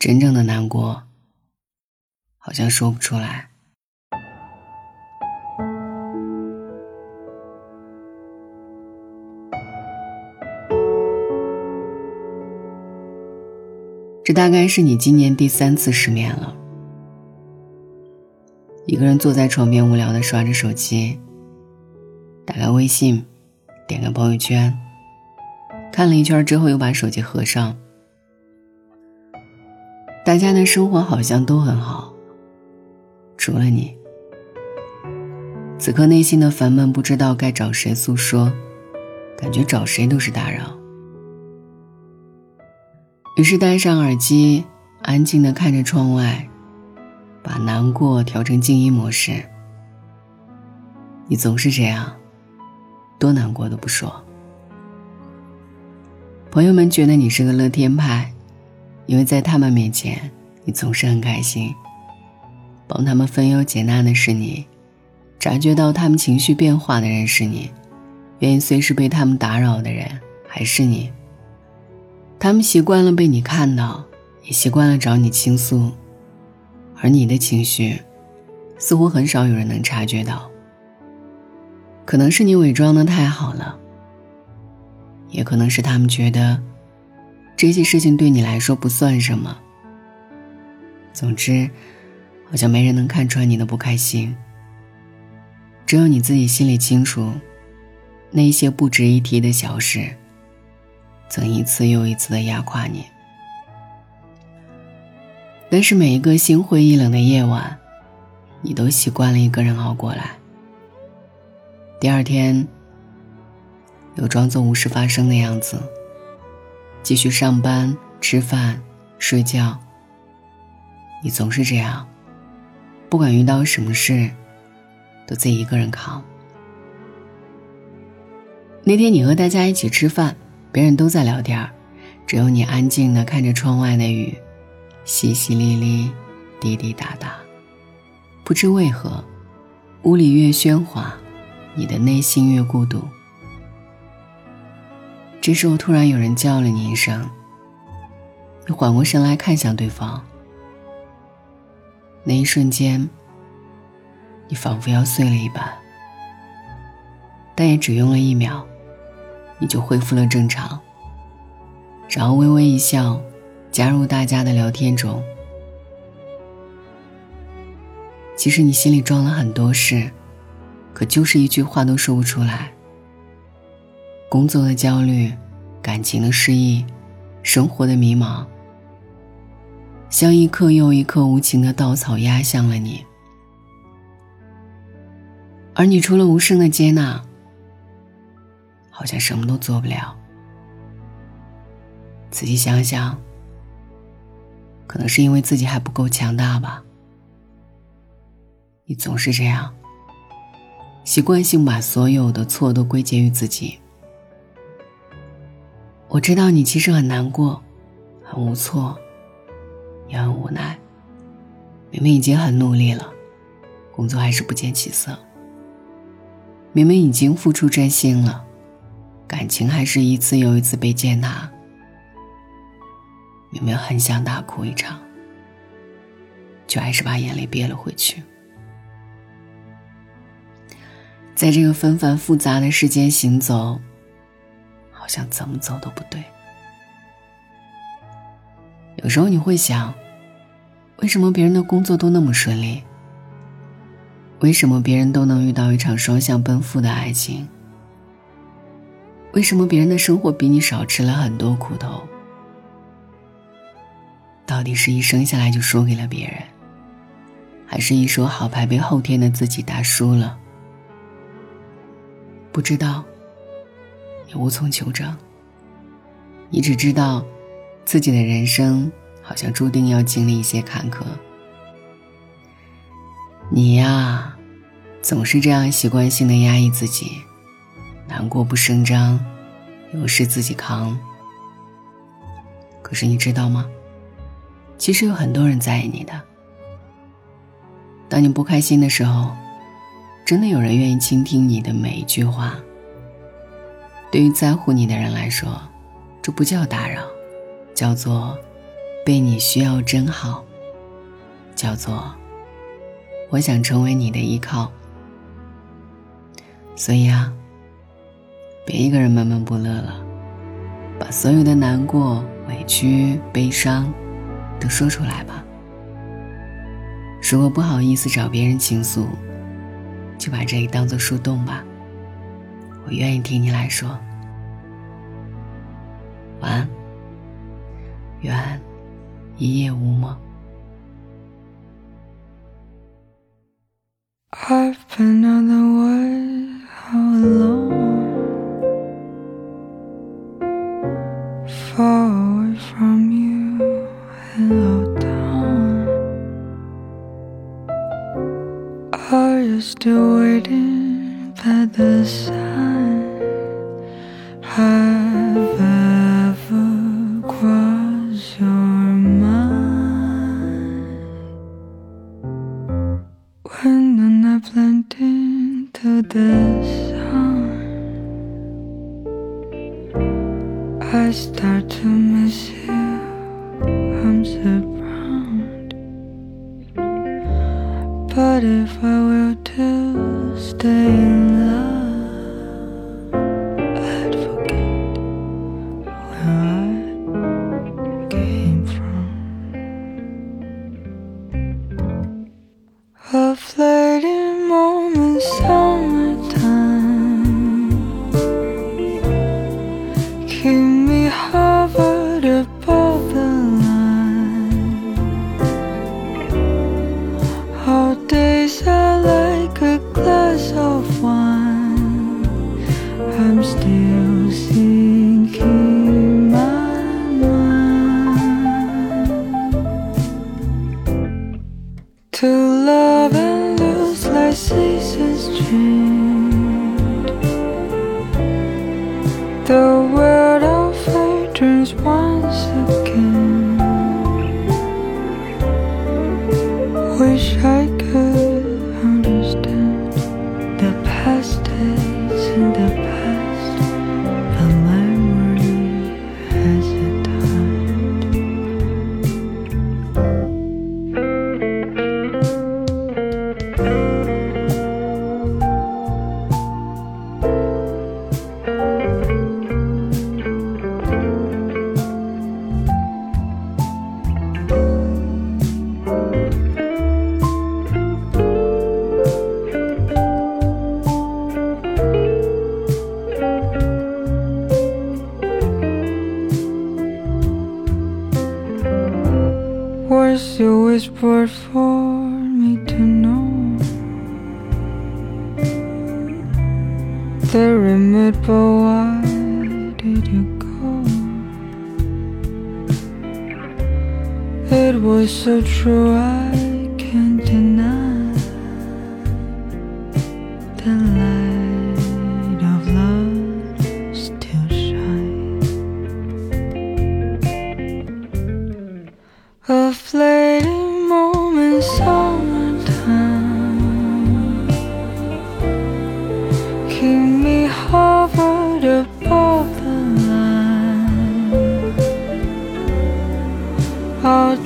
真正的难过，好像说不出来。这大概是你今年第三次失眠了。一个人坐在床边无聊的刷着手机，打开微信，点开朋友圈，看了一圈之后又把手机合上。大家的生活好像都很好，除了你。此刻内心的烦闷，不知道该找谁诉说，感觉找谁都是打扰。于是戴上耳机，安静的看着窗外，把难过调成静音模式。你总是这样，多难过都不说。朋友们觉得你是个乐天派，因为在他们面前，你总是很开心。帮他们分忧解难的是你，察觉到他们情绪变化的人是你，愿意随时被他们打扰的人还是你。他们习惯了被你看到，也习惯了找你倾诉，而你的情绪，似乎很少有人能察觉到。可能是你伪装的太好了，也可能是他们觉得这些事情对你来说不算什么。总之，好像没人能看穿你的不开心，只有你自己心里清楚，那些不值一提的小事。曾一次又一次的压垮你，但是每一个心灰意冷的夜晚，你都习惯了一个人熬过来。第二天，又装作无事发生的样子，继续上班、吃饭、睡觉。你总是这样，不管遇到什么事，都自己一个人扛。那天你和大家一起吃饭。别人都在聊天，只有你安静的看着窗外的雨，淅淅沥沥，滴滴答答。不知为何，屋里越喧哗，你的内心越孤独。这时候，突然有人叫了你一声，你缓过神来看向对方。那一瞬间，你仿佛要碎了一般，但也只用了一秒。你就恢复了正常，然后微微一笑，加入大家的聊天中。其实你心里装了很多事，可就是一句话都说不出来。工作的焦虑，感情的失意，生活的迷茫，像一颗又一颗无情的稻草压向了你，而你除了无声的接纳。好像什么都做不了。仔细想想，可能是因为自己还不够强大吧。你总是这样，习惯性把所有的错都归结于自己。我知道你其实很难过，很无措，也很无奈。明明已经很努力了，工作还是不见起色。明明已经付出真心了。感情还是一次又一次被践踏，明明很想大哭一场，却还是把眼泪憋了回去。在这个纷繁复杂的世间行走，像怎么走都不对。有时候你会想，为什么别人的工作都那么顺利？为什么别人都能遇到一场双向奔赴的爱情？为什么别人的生活比你少吃了很多苦头？到底是一生下来就输给了别人，还是一手好牌被后天的自己打输了？不知道，也无从求证。你只知道，自己的人生好像注定要经历一些坎坷。你呀，总是这样习惯性的压抑自己。难过不声张，有事自己扛。可是你知道吗？其实有很多人在意你的。当你不开心的时候，真的有人愿意倾听你的每一句话。对于在乎你的人来说，这不叫打扰，叫做被你需要真好，叫做我想成为你的依靠。所以啊，别一个人闷闷不乐了，把所有的难过、委屈、悲伤都说出来吧。如果不好意思找别人倾诉，就把这里当做树洞吧。我愿意听你来说。晚安，愿一夜无梦。Are you still waiting by the sun? Have ever crossed your mind? When the night blend into the sun, I start to miss you. I'm surprised. But if I were to stay Though The remit, but why did you go? It was so true, I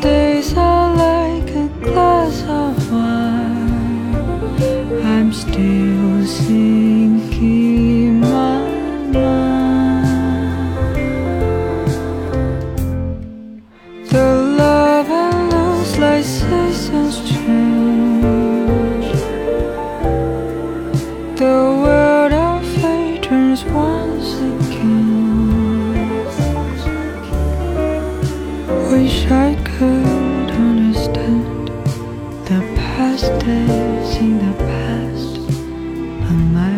days a.